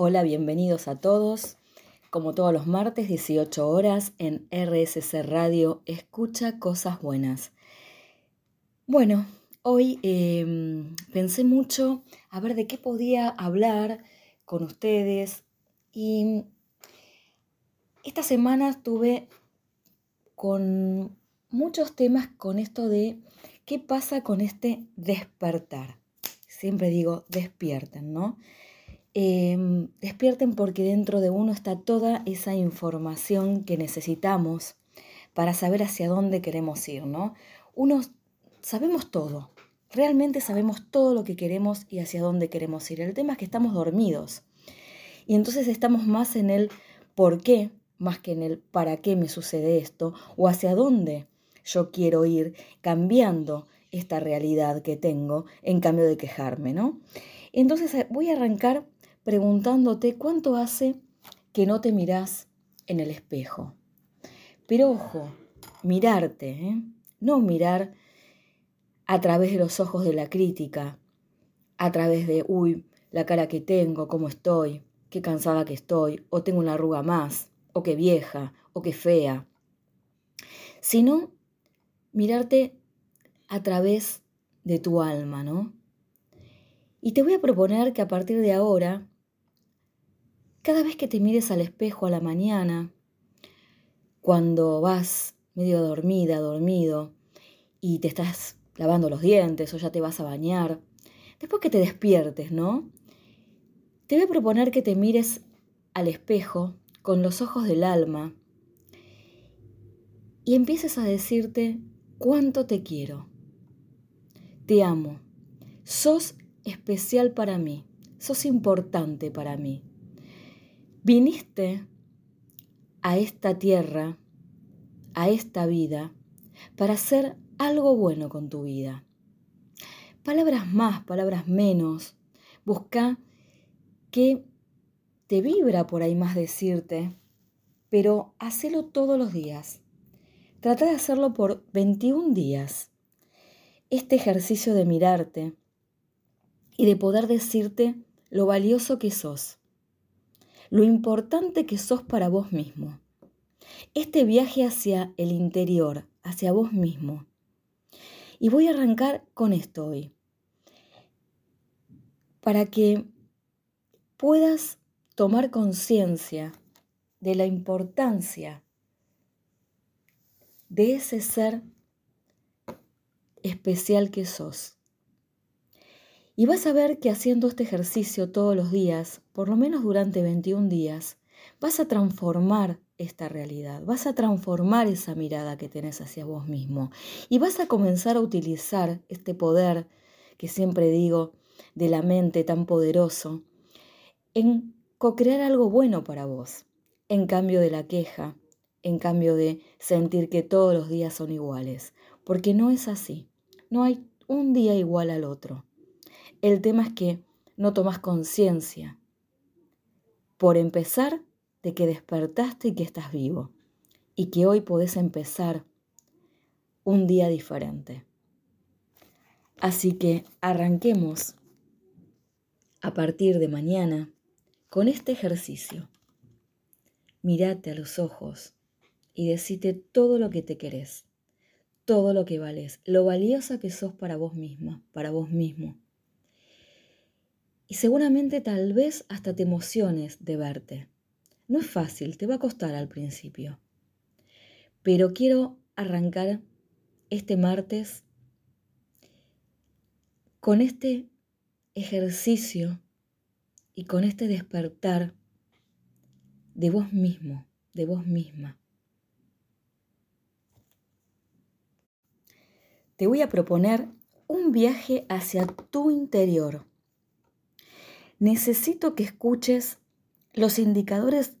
Hola, bienvenidos a todos. Como todos los martes, 18 horas en RSC Radio, escucha cosas buenas. Bueno, hoy em, pensé mucho a ver de qué podía hablar con ustedes y esta semana estuve con muchos temas con esto de qué pasa con este despertar. Siempre digo despierten, ¿no? Em, despierten porque dentro de uno está toda esa información que necesitamos para saber hacia dónde queremos ir, ¿no? Uno sabemos todo, realmente sabemos todo lo que queremos y hacia dónde queremos ir. El tema es que estamos dormidos y entonces estamos más en el por qué, más que en el para qué me sucede esto o hacia dónde yo quiero ir cambiando esta realidad que tengo en cambio de quejarme, ¿no? Entonces eh, voy a arrancar preguntándote cuánto hace que no te mirás en el espejo. Pero ojo, mirarte, ¿eh? no mirar a través de los ojos de la crítica, a través de, uy, la cara que tengo, cómo estoy, qué cansada que estoy, o tengo una arruga más, o qué vieja, o qué fea, sino mirarte a través de tu alma, ¿no? Y te voy a proponer que a partir de ahora cada vez que te mires al espejo a la mañana, cuando vas medio dormida, dormido, y te estás lavando los dientes o ya te vas a bañar, después que te despiertes, ¿no? Te voy a proponer que te mires al espejo con los ojos del alma y empieces a decirte cuánto te quiero. Te amo. Sos especial para mí. Sos importante para mí. Viniste a esta tierra, a esta vida, para hacer algo bueno con tu vida. Palabras más, palabras menos. Busca que te vibra por ahí más decirte, pero hacelo todos los días. Trata de hacerlo por 21 días. Este ejercicio de mirarte y de poder decirte lo valioso que sos lo importante que sos para vos mismo. Este viaje hacia el interior, hacia vos mismo. Y voy a arrancar con esto hoy, para que puedas tomar conciencia de la importancia de ese ser especial que sos. Y vas a ver que haciendo este ejercicio todos los días, por lo menos durante 21 días, vas a transformar esta realidad, vas a transformar esa mirada que tenés hacia vos mismo y vas a comenzar a utilizar este poder que siempre digo de la mente tan poderoso en co-crear algo bueno para vos, en cambio de la queja, en cambio de sentir que todos los días son iguales, porque no es así, no hay un día igual al otro. El tema es que no tomas conciencia, por empezar, de que despertaste y que estás vivo, y que hoy podés empezar un día diferente. Así que arranquemos a partir de mañana con este ejercicio. Mírate a los ojos y decite todo lo que te querés, todo lo que vales, lo valiosa que sos para vos misma, para vos mismo y seguramente tal vez hasta te emociones de verte. No es fácil, te va a costar al principio. Pero quiero arrancar este martes con este ejercicio y con este despertar de vos mismo, de vos misma. Te voy a proponer un viaje hacia tu interior necesito que escuches los indicadores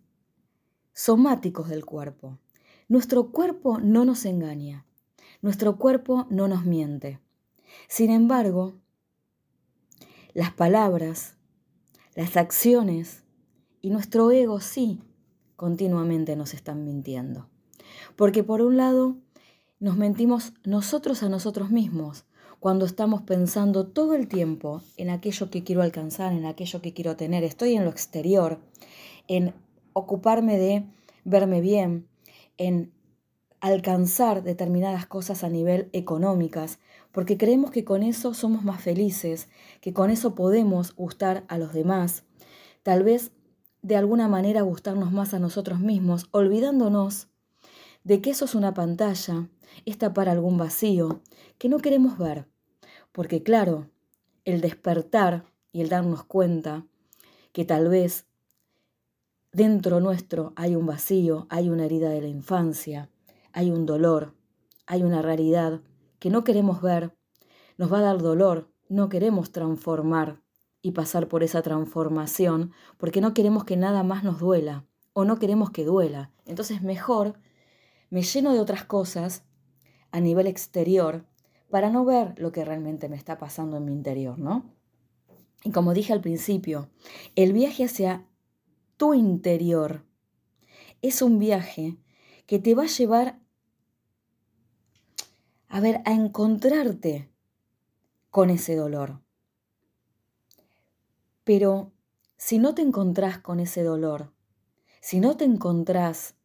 somáticos del cuerpo. Nuestro cuerpo no nos engaña, nuestro cuerpo no nos miente. Sin embargo, las palabras, las acciones y nuestro ego sí continuamente nos están mintiendo. Porque por un lado, nos mentimos nosotros a nosotros mismos cuando estamos pensando todo el tiempo en aquello que quiero alcanzar, en aquello que quiero tener, estoy en lo exterior, en ocuparme de verme bien, en alcanzar determinadas cosas a nivel económicas, porque creemos que con eso somos más felices, que con eso podemos gustar a los demás, tal vez de alguna manera gustarnos más a nosotros mismos, olvidándonos de que eso es una pantalla, está para algún vacío, que no queremos ver, porque claro, el despertar y el darnos cuenta que tal vez dentro nuestro hay un vacío, hay una herida de la infancia, hay un dolor, hay una realidad que no queremos ver, nos va a dar dolor, no queremos transformar y pasar por esa transformación porque no queremos que nada más nos duela o no queremos que duela. Entonces mejor me lleno de otras cosas a nivel exterior para no ver lo que realmente me está pasando en mi interior, ¿no? Y como dije al principio, el viaje hacia tu interior es un viaje que te va a llevar a ver, a encontrarte con ese dolor. Pero si no te encontrás con ese dolor, si no te encontrás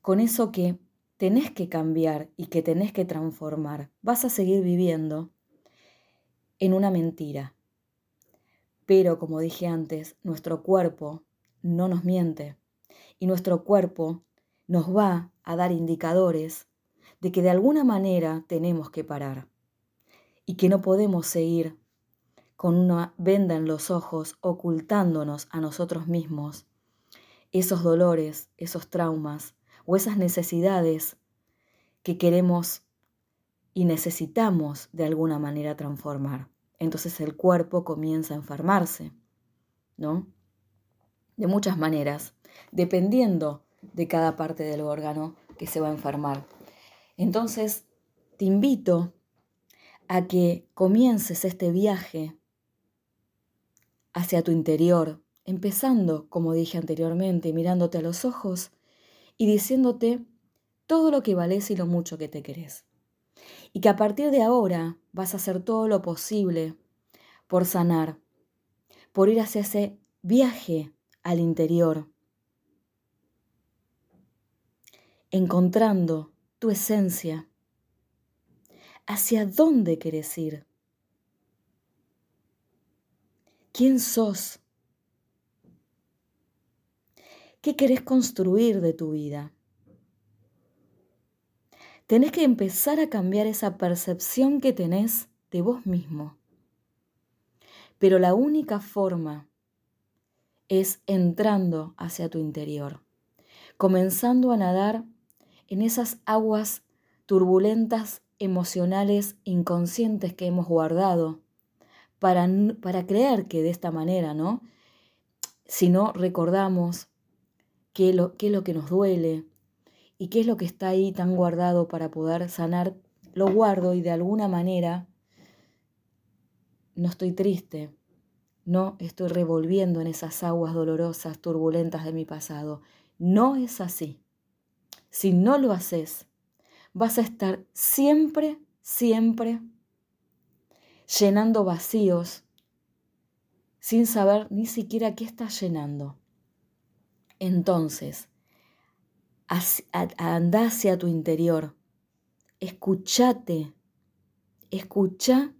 con eso que tenés que cambiar y que tenés que transformar, vas a seguir viviendo en una mentira. Pero como dije antes, nuestro cuerpo no nos miente. Y nuestro cuerpo nos va a dar indicadores de que de alguna manera tenemos que parar. Y que no podemos seguir con una venda en los ojos ocultándonos a nosotros mismos esos dolores, esos traumas o esas necesidades que queremos y necesitamos de alguna manera transformar. Entonces el cuerpo comienza a enfermarse, ¿no? De muchas maneras, dependiendo de cada parte del órgano que se va a enfermar. Entonces, te invito a que comiences este viaje hacia tu interior, empezando, como dije anteriormente, mirándote a los ojos y diciéndote todo lo que vales y lo mucho que te querés. Y que a partir de ahora vas a hacer todo lo posible por sanar, por ir hacia ese viaje al interior, encontrando tu esencia. ¿Hacia dónde quieres ir? ¿Quién sos? ¿Qué querés construir de tu vida? Tenés que empezar a cambiar esa percepción que tenés de vos mismo. Pero la única forma es entrando hacia tu interior, comenzando a nadar en esas aguas turbulentas, emocionales, inconscientes que hemos guardado, para, para creer que de esta manera, ¿no? Si no recordamos qué, lo, qué es lo que nos duele y qué es lo que está ahí tan guardado para poder sanar, lo guardo y de alguna manera no estoy triste, no estoy revolviendo en esas aguas dolorosas, turbulentas de mi pasado. No es así. Si no lo haces, vas a estar siempre, siempre llenando vacíos sin saber ni siquiera qué estás llenando. Entonces, anda hacia tu interior, escúchate, escucha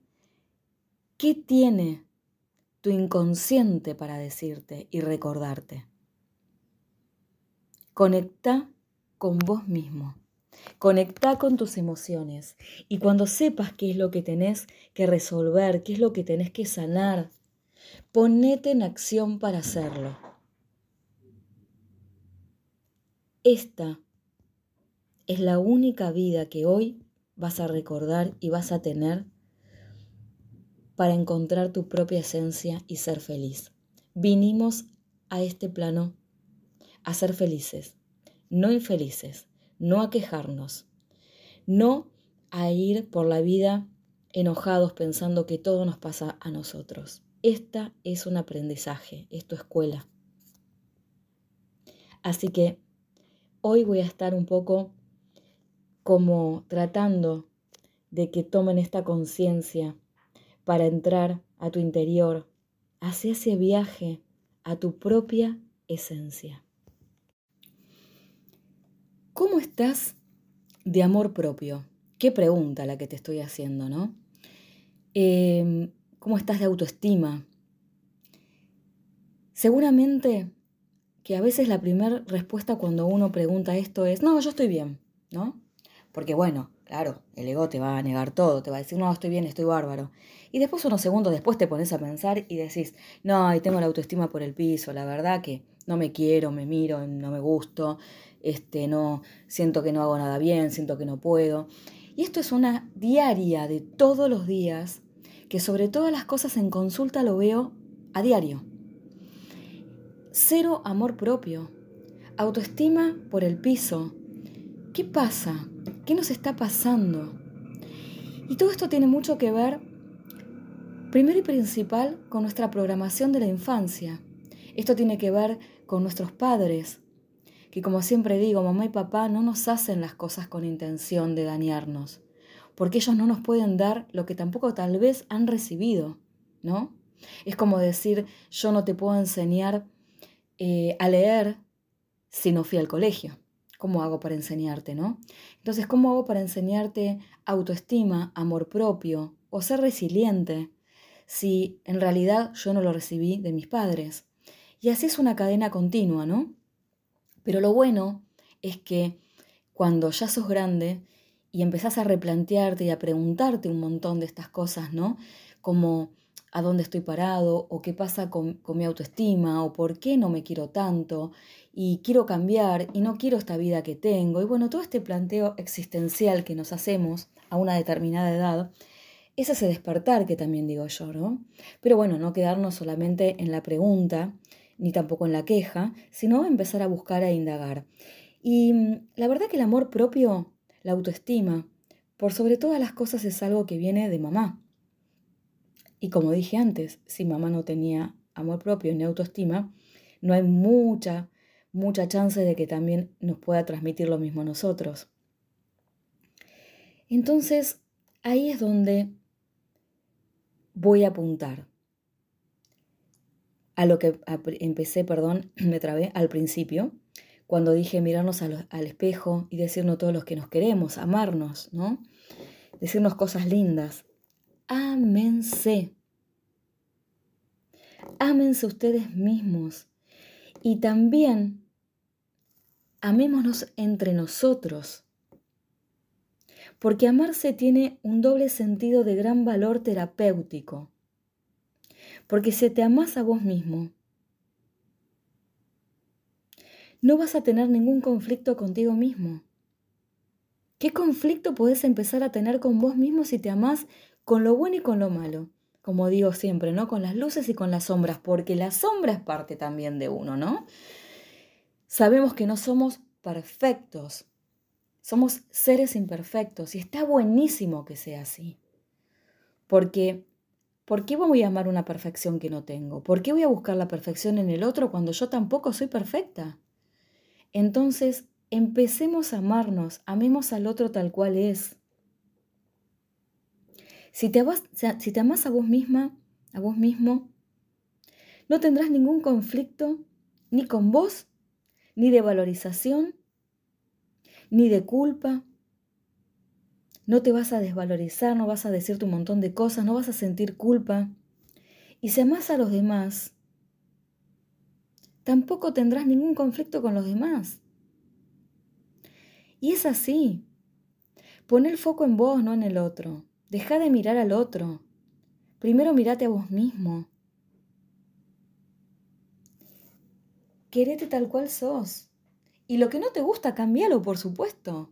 qué tiene tu inconsciente para decirte y recordarte. Conecta con vos mismo. Conecta con tus emociones y cuando sepas qué es lo que tenés que resolver, qué es lo que tenés que sanar, ponete en acción para hacerlo. Esta es la única vida que hoy vas a recordar y vas a tener para encontrar tu propia esencia y ser feliz. Vinimos a este plano a ser felices no infelices, no a quejarnos, no a ir por la vida enojados pensando que todo nos pasa a nosotros. Esta es un aprendizaje, es tu escuela. Así que hoy voy a estar un poco como tratando de que tomen esta conciencia para entrar a tu interior, hacia ese viaje a tu propia esencia. ¿Cómo estás de amor propio? Qué pregunta la que te estoy haciendo, ¿no? Em, ¿Cómo estás de autoestima? Seguramente que a veces la primera respuesta cuando uno pregunta esto es, no, yo estoy bien, ¿no? Porque bueno, claro, el ego te va a negar todo, te va a decir, no, estoy bien, estoy bárbaro. Y después, unos segundos después, te pones a pensar y decís, no, y tengo la autoestima por el piso, la verdad que no me quiero, me miro, no me gusto, este, no, siento que no hago nada bien, siento que no puedo. Y esto es una diaria de todos los días, que sobre todas las cosas en consulta lo veo a diario. Cero amor propio, autoestima por el piso. ¿Qué pasa? ¿Qué nos está pasando? Y todo esto tiene mucho que ver, primero y principal, con nuestra programación de la infancia. Esto tiene que ver con nuestros padres, que como siempre digo, mamá y papá no nos hacen las cosas con intención de dañarnos, porque ellos no nos pueden dar lo que tampoco tal vez han recibido, ¿no? Es como decir, yo no te puedo enseñar eh, a leer si no fui al colegio. ¿Cómo hago para enseñarte, no? Entonces, ¿cómo hago para enseñarte autoestima, amor propio o ser resiliente si en realidad yo no lo recibí de mis padres? Y así es una cadena continua, ¿no? Pero lo bueno es que cuando ya sos grande y empezás a replantearte y a preguntarte un montón de estas cosas, ¿no? Como a dónde estoy parado, o qué pasa con, mi autoestima, o por qué no me quiero tanto, y quiero cambiar, y no quiero esta vida que tengo. Y bueno, todo este planteo existencial que nos hacemos a una determinada edad, es ese despertar que también digo yo, ¿no? Pero bueno, no quedarnos solamente en la pregunta, ni tampoco en la queja, sino empezar a buscar e indagar. Y mm, la verdad que el amor propio, la autoestima, por sobre todas las cosas es algo que viene de mamá. Y como dije antes, si mamá no tenía amor propio ni autoestima, no hay mucha, mucha chance de que también nos pueda transmitir lo mismo a nosotros. Entonces, ahí es donde voy a apuntar a lo que empecé, perdón, me trabé al principio, cuando dije mirarnos al, espejo y decirnos todos los que nos queremos, amarnos, ¿no? Decirnos cosas lindas. Ámense. Ámense ustedes mismos. Y también amémonos entre nosotros. Porque amarse tiene un doble sentido de gran valor terapéutico porque si te amas a vos mismo, no vas a tener ningún conflicto contigo mismo. ¿Qué conflicto puedes empezar a tener con vos mismo si te amás con lo bueno y con lo malo? Como digo siempre, ¿no? Con las luces y con las sombras, porque la sombra es parte también de uno, ¿no? Sabemos que no somos perfectos, somos seres imperfectos y está buenísimo que sea así, porque ¿Por qué voy a amar una perfección que no tengo? ¿Por qué voy a buscar la perfección en el otro cuando yo tampoco soy perfecta? Entonces, empecemos a amarnos, amemos al otro tal cual es. Si te, amas, a vos misma, a vos mismo, no tendrás ningún conflicto ni con vos, ni de valorización, ni de culpa, no te vas a desvalorizar, no vas a decirte un montón de cosas, no vas a sentir culpa. Y si amas a los demás, tampoco tendrás ningún conflicto con los demás. Y es así. Pon el foco en vos, no en el otro. Deja de mirar al otro. Primero mirate a vos mismo. Querete tal cual sos. Y lo que no te gusta, cambialo, por supuesto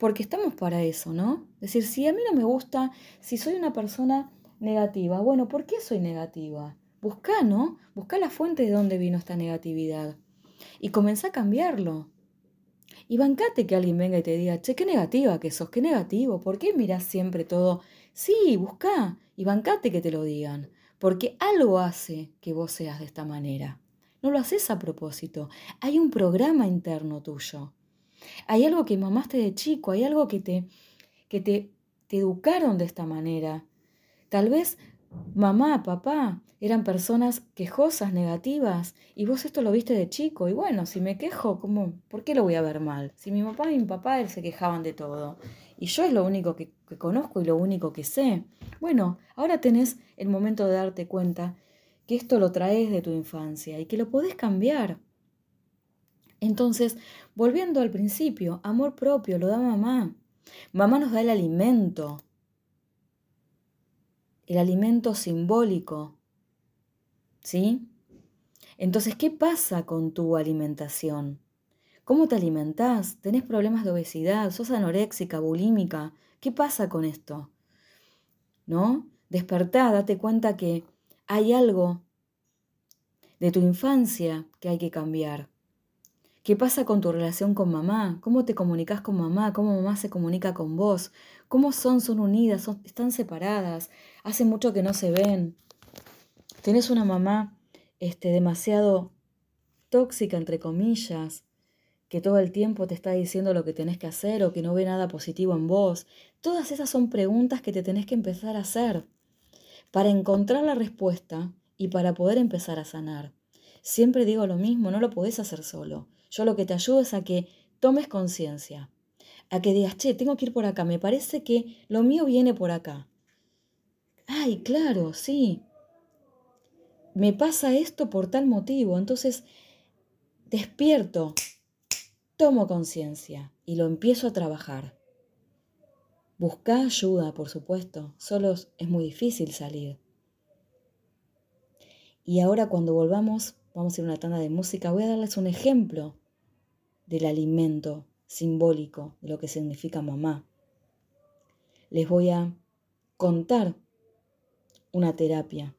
porque estamos para eso, ¿no? Es decir, si a mí no me gusta, si soy una persona negativa, bueno, ¿por qué soy negativa? Busca, ¿no? Busca la fuente de dónde vino esta negatividad y comenzá a cambiarlo. Y bancate que alguien venga y te diga, che, qué negativa que sos, qué negativo, ¿por qué mirás siempre todo? Sí, busca y bancate que te lo digan, porque algo hace que vos seas de esta manera. No lo haces a propósito, hay un programa interno tuyo. Hay algo que mamaste de chico, hay algo que te, que te te educaron de esta manera. Tal vez mamá, papá eran personas quejosas, negativas, y vos esto lo viste de chico, y bueno, si me quejo, ¿cómo, ¿por qué lo voy a ver mal? Si mi papá y mi papá se quejaban de todo, y yo es lo único que, que conozco y lo único que sé. Bueno, ahora tenés el momento de darte cuenta que esto lo traes de tu infancia y que lo podés cambiar. Entonces, volviendo al principio, amor propio lo da mamá. Mamá nos da el alimento, el alimento simbólico. ¿Sí? Entonces, ¿qué pasa con tu alimentación? ¿Cómo te alimentás? ¿Tenés problemas de obesidad? ¿Sos anoréxica, bulímica? ¿Qué pasa con esto? ¿No? Despertá, date cuenta que hay algo de tu infancia que hay que cambiar. ¿Qué pasa con tu relación con mamá? ¿Cómo te comunicas con mamá? ¿Cómo mamá se comunica con vos? ¿Cómo son? ¿Son unidas? ¿Están separadas? ¿Hace mucho que no se ven? ¿Tenés una mamá este, demasiado tóxica, entre comillas, que todo el tiempo te está diciendo lo que tenés que hacer o que no ve nada positivo en vos? Todas esas son preguntas que te tenés que empezar a hacer para encontrar la respuesta y para poder empezar a sanar. Siempre digo lo mismo, no lo podés hacer solo. Yo lo que te ayudo es a que tomes conciencia, a que digas, che, tengo que ir por acá, me parece que lo mío viene por acá. Ay, claro, sí. Me pasa esto por tal motivo, entonces despierto, tomo conciencia y lo empiezo a trabajar. Busca ayuda, por supuesto, solo es muy difícil salir. Y ahora cuando volvamos, vamos a ir a una tanda de música, voy a darles un ejemplo del alimento simbólico, de lo que significa mamá. Les voy a contar una terapia,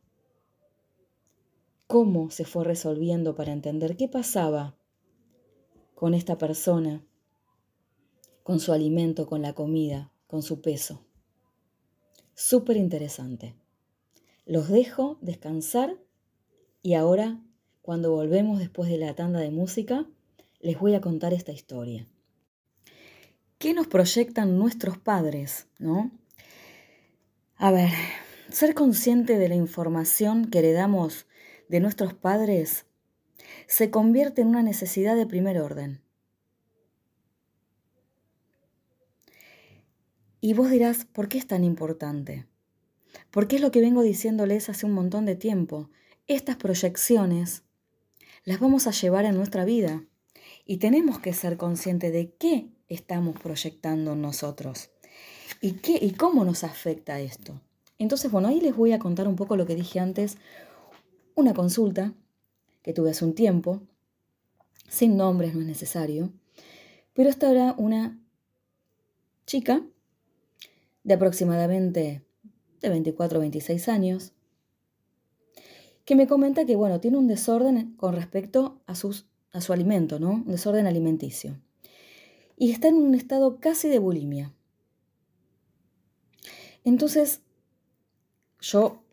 cómo se fue resolviendo para entender qué pasaba con esta persona, con su alimento, con la comida, con su peso. Súper interesante. Los dejo descansar y ahora, cuando volvemos después de la tanda de música, les voy a contar esta historia. ¿Qué nos proyectan nuestros padres, no? A ver, ser consciente de la información que heredamos de nuestros padres se convierte en una necesidad de primer orden. Y vos dirás, ¿por qué es tan importante? Porque es lo que vengo diciéndoles hace un montón de tiempo. Estas proyecciones las vamos a llevar en nuestra vida. Y tenemos que ser conscientes de qué estamos proyectando nosotros y, qué, y cómo nos afecta esto. Entonces, bueno, ahí les voy a contar un poco lo que dije antes, una consulta que tuve hace un tiempo, sin nombres, no es necesario, pero esta era una chica de aproximadamente de 24 o 26 años, que me comenta que, bueno, tiene un desorden con respecto a sus a su alimento, ¿no? Un desorden alimenticio. Y está en un estado casi de bulimia. Entonces, yo,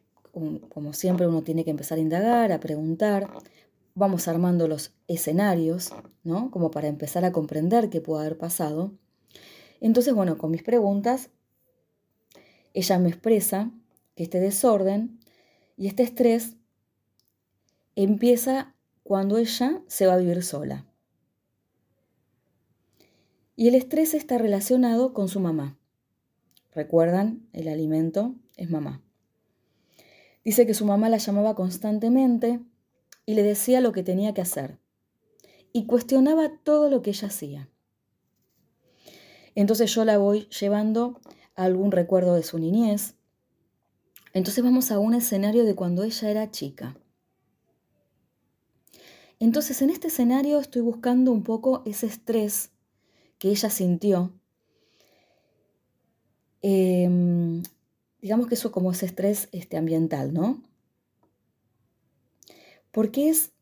como siempre, uno tiene que empezar a indagar, a preguntar, vamos armando los escenarios, ¿no? Como para empezar a comprender qué puede haber pasado. Entonces, bueno, con mis preguntas, ella me expresa que este desorden y este estrés empieza cuando ella se va a vivir sola. Y el estrés está relacionado con su mamá. Recuerdan, el alimento es mamá. Dice que su mamá la llamaba constantemente y le decía lo que tenía que hacer. Y cuestionaba todo lo que ella hacía. Entonces yo la voy llevando a algún recuerdo de su niñez. Entonces vamos a un escenario de cuando ella era chica. Entonces, en este escenario estoy buscando un poco ese estrés que ella sintió. Em, digamos que eso como ese estrés este, ambiental, ¿no? Porque es,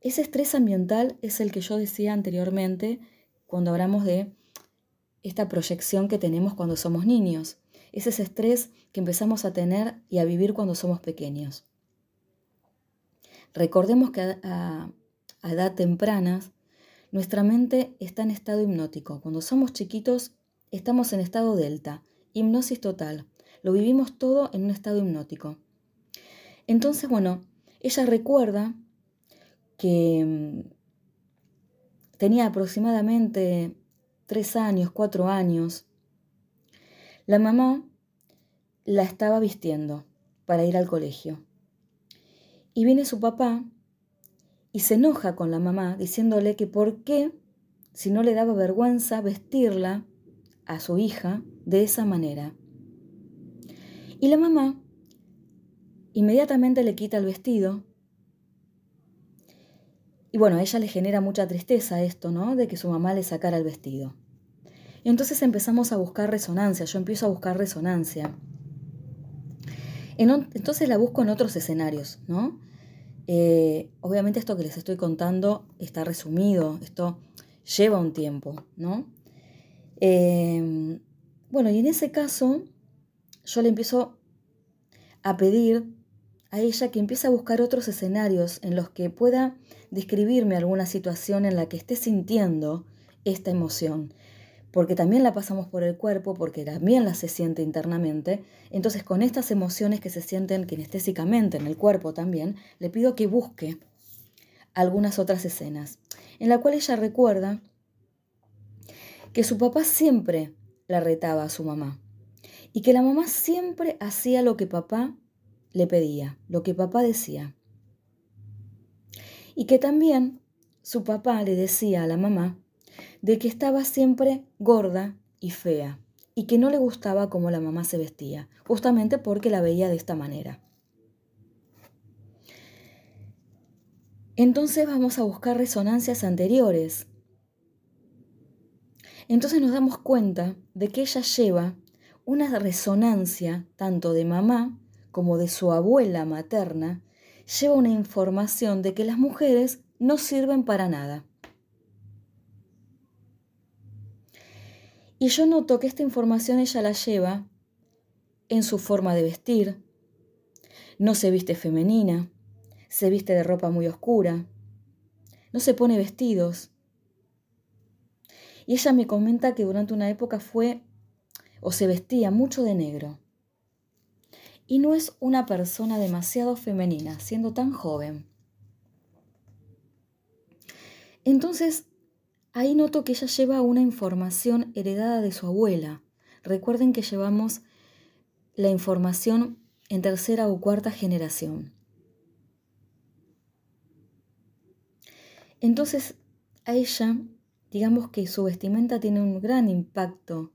ese estrés ambiental es el que yo decía anteriormente cuando hablamos de esta proyección que tenemos cuando somos niños. Es ese estrés que empezamos a tener y a vivir cuando somos pequeños. Recordemos que edad temprana, nuestra mente está en estado hipnótico. Cuando somos chiquitos, estamos en estado delta. hipnosis total. Lo vivimos todo en un estado hipnótico. Entonces, bueno, ella recuerda que mm, tenía aproximadamente tres años, cuatro años. La mamá la estaba vistiendo para ir al colegio. Y viene su papá y se enoja con la mamá diciéndole que por qué, si no le daba vergüenza vestirla a su hija de esa manera. Y la mamá inmediatamente le quita el vestido. Y bueno, a ella le genera mucha tristeza esto, ¿no? De que su mamá le sacara el vestido. Y entonces empezamos a buscar resonancia, yo empiezo a buscar resonancia. Entonces la busco en otros escenarios, ¿no? Eh, obviamente esto que les estoy contando está resumido, esto lleva un tiempo, ¿no? Eh, bueno, y en ese caso yo le empiezo a pedir a ella que empiece a buscar otros escenarios en los que pueda describirme alguna situación en la que esté sintiendo esta emoción, porque también la pasamos por el cuerpo, porque también la se siente internamente. Entonces, con estas emociones que se sienten kinestésicamente en el cuerpo también, le pido que busque algunas otras escenas, en la cual ella recuerda que su papá siempre la retaba a su mamá y que la mamá siempre hacía lo que papá le pedía, lo que papá decía. Y que también su papá le decía a la mamá de que estaba siempre gorda y fea y que no le gustaba cómo la mamá se vestía, justamente porque la veía de esta manera. Entonces vamos a buscar resonancias anteriores. Entonces nos damos cuenta de que ella lleva una resonancia tanto de mamá como de su abuela materna, lleva una información de que las mujeres no sirven para nada. Y yo noto que esta información ella la lleva en su forma de vestir. No se viste femenina, se viste de ropa muy oscura, no se pone vestidos. Y ella me comenta que durante una época fue o se vestía mucho de negro. Y no es una persona demasiado femenina, siendo tan joven. Entonces, Ahí noto que ella lleva una información heredada de su abuela. Recuerden que llevamos la información en tercera o cuarta generación. Entonces, a ella, digamos que su vestimenta tiene un gran impacto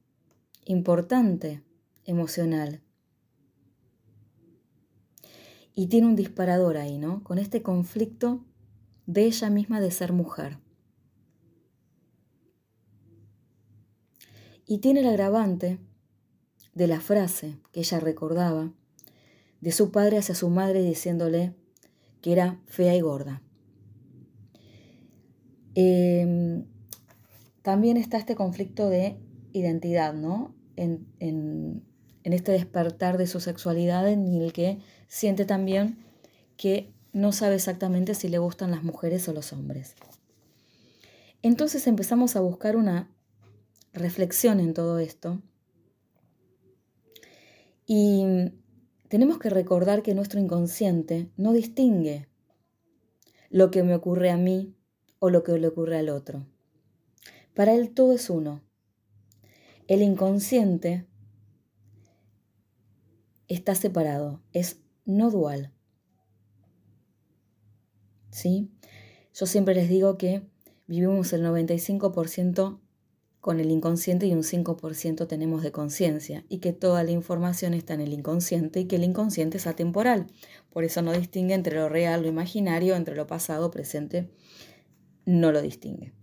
importante emocional. Y tiene un disparador ahí, ¿no? Con este conflicto de ella misma de ser mujer. Y tiene el agravante de la frase que ella recordaba de su padre hacia su madre diciéndole que era fea y gorda. Em, también está este conflicto de identidad, ¿no? En, en, este despertar de su sexualidad en el que siente también que no sabe exactamente si le gustan las mujeres o los hombres. Entonces empezamos a buscar una reflexión en todo esto. Y tenemos que recordar que nuestro inconsciente no distingue lo que me ocurre a mí o lo que le ocurre al otro. Para él todo es uno. El inconsciente está separado, es no dual. ¿Sí? Yo siempre les digo que vivimos el 95% con el inconsciente y un 5% tenemos de conciencia y que toda la información está en el inconsciente y que el inconsciente es atemporal. Por eso no distingue entre lo real, lo imaginario, entre lo pasado, presente, no lo distingue.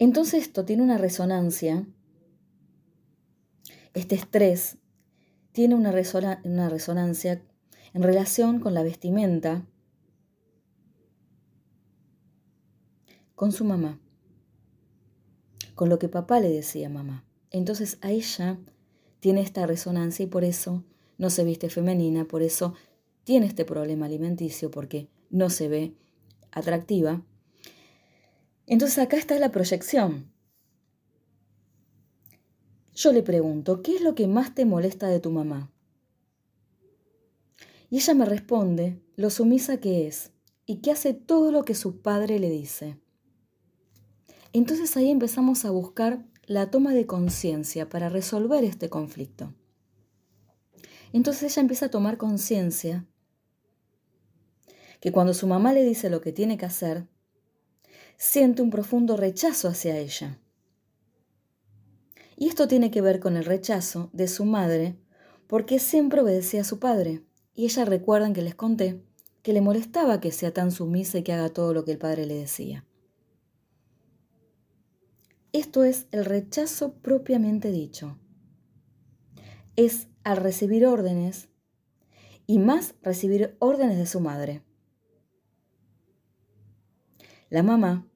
Entonces esto tiene una resonancia, este estrés tiene una, una resonancia en relación con la vestimenta, con su mamá con lo que papá le decía a mamá. Entonces a ella tiene esta resonancia y por eso no se viste femenina, por eso tiene este problema alimenticio porque no se ve atractiva. Entonces acá está la proyección. yo le pregunto, ¿qué es lo que más te molesta de tu mamá? Y ella me responde lo sumisa que es y que hace todo lo que su padre le dice. Entonces ahí empezamos a buscar la toma de conciencia para resolver este conflicto. Entonces ella empieza a tomar conciencia que cuando su mamá le dice lo que tiene que hacer, siente un profundo rechazo hacia ella. Y esto tiene que ver con el rechazo de su madre porque siempre obedecía a su padre. Y ella recuerdan que les conté que le molestaba que sea tan sumisa y que haga todo lo que el padre le decía. Esto es el rechazo propiamente dicho. Es al recibir órdenes y más recibir órdenes de su madre. La mamá,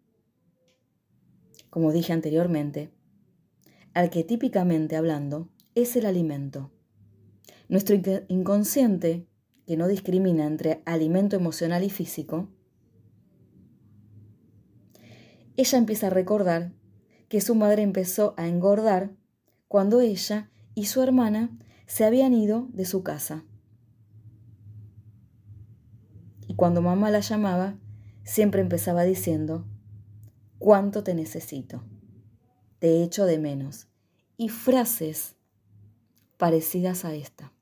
como dije anteriormente, arquetípicamente hablando, es el alimento. Nuestro inconsciente, que no discrimina entre alimento emocional y físico, ella empieza a recordar que su madre empezó a engordar cuando ella y su hermana se habían ido de su casa. Y cuando mamá la llamaba, siempre empezaba diciendo, ¿cuánto te necesito? Te echo de menos. Y frases parecidas a esta.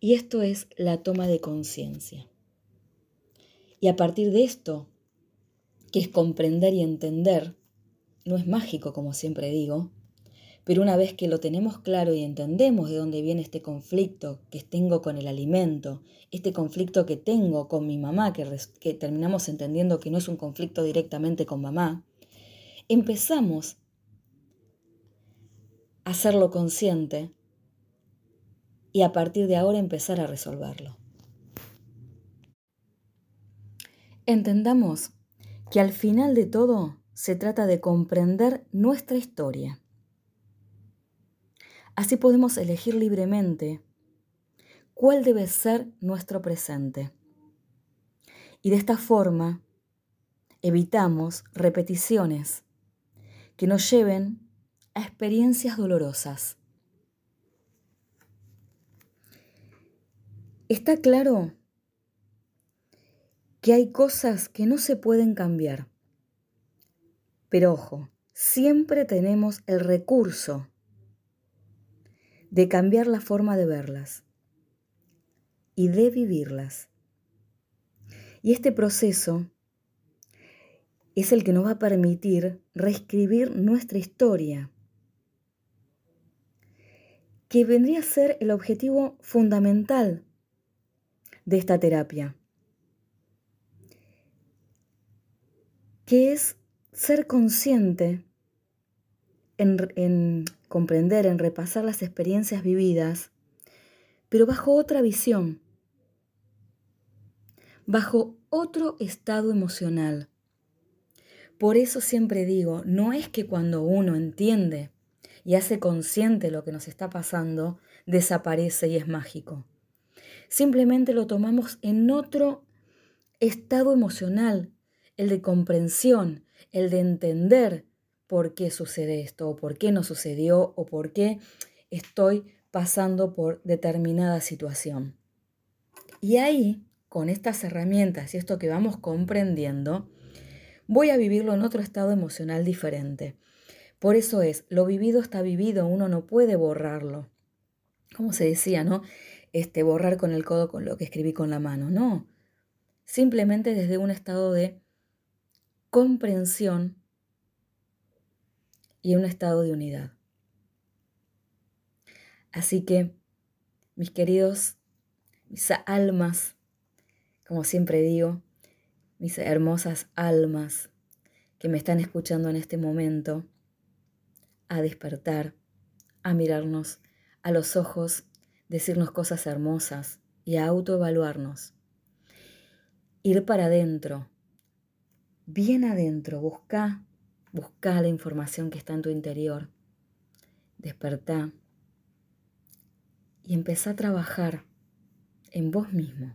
Y esto es la toma de conciencia. Y a partir de esto, que es comprender y entender, no es mágico como siempre digo, pero una vez que lo tenemos claro y entendemos de dónde viene este conflicto que tengo con el alimento, este conflicto que tengo con mi mamá, que, que terminamos entendiendo que no es un conflicto directamente con mamá, empezamos a hacerlo consciente y a partir de ahora empezar a resolverlo. Entendamos que al final de todo se trata de comprender nuestra historia Así podemos elegir libremente cuál debe ser nuestro presente. Y de esta forma evitamos repeticiones que nos lleven a experiencias dolorosas. Está claro que hay cosas que no se pueden cambiar. Pero ojo, siempre tenemos el recurso de cambiar la forma de verlas y de vivirlas. Y este proceso es el que nos va a permitir reescribir nuestra historia, que vendría a ser el objetivo fundamental de esta terapia, que es ser consciente en, comprender, en repasar las experiencias vividas, pero bajo otra visión, bajo otro estado emocional. Por eso siempre digo, no es que cuando uno entiende y hace consciente lo que nos está pasando, desaparece y es mágico. Simplemente lo tomamos en otro estado emocional, el de comprensión, el de entender por qué sucede esto, o por qué no sucedió, o por qué estoy pasando por determinada situación. Y ahí, con estas herramientas y esto que vamos comprendiendo, voy a vivirlo en otro estado emocional diferente. Por eso es, lo vivido está vivido, uno no puede borrarlo. Como se decía, ¿no? Este, borrar con el codo con lo que escribí con la mano. No. Simplemente desde un estado de comprensión y un estado de unidad. Así que, mis queridos, mis almas, como siempre digo, mis hermosas almas que me están escuchando en este momento, a despertar, a mirarnos a los ojos, decirnos cosas hermosas y a autoevaluarnos. Ir para adentro, bien adentro, busca Busca la información que está en tu interior. Despertá y empezá a trabajar en vos mismo.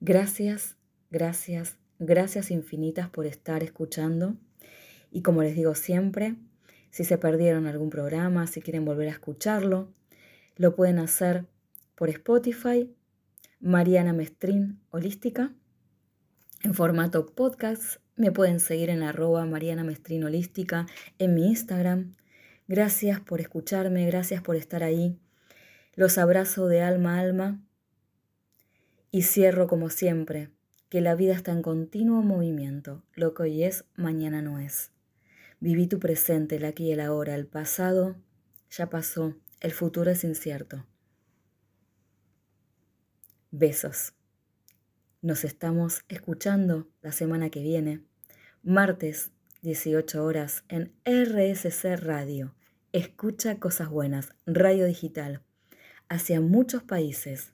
Gracias, gracias, Gracias infinitas por estar escuchando. Y como les digo siempre, si se perdieron algún programa, si quieren volver a escucharlo, lo pueden hacer por Spotify, Mariana Mestrín Holística, en formato podcast. Me pueden seguir en arroba Mariana Mestrín Holística en mi Instagram. Gracias por escucharme, gracias por estar ahí. Los abrazo de alma a alma y cierro como siempre, que la vida está en continuo movimiento. Lo que hoy es, mañana no es. Viví tu presente, el aquí y el ahora. El pasado ya pasó, el futuro es incierto. Besos. Nos estamos escuchando la semana que viene, martes, 18 horas, en RSC Radio. Escucha cosas buenas, radio digital, hacia muchos países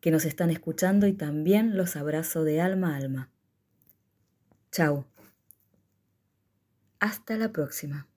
que nos están escuchando y también los abrazo de alma a alma. Chao. Hasta la próxima.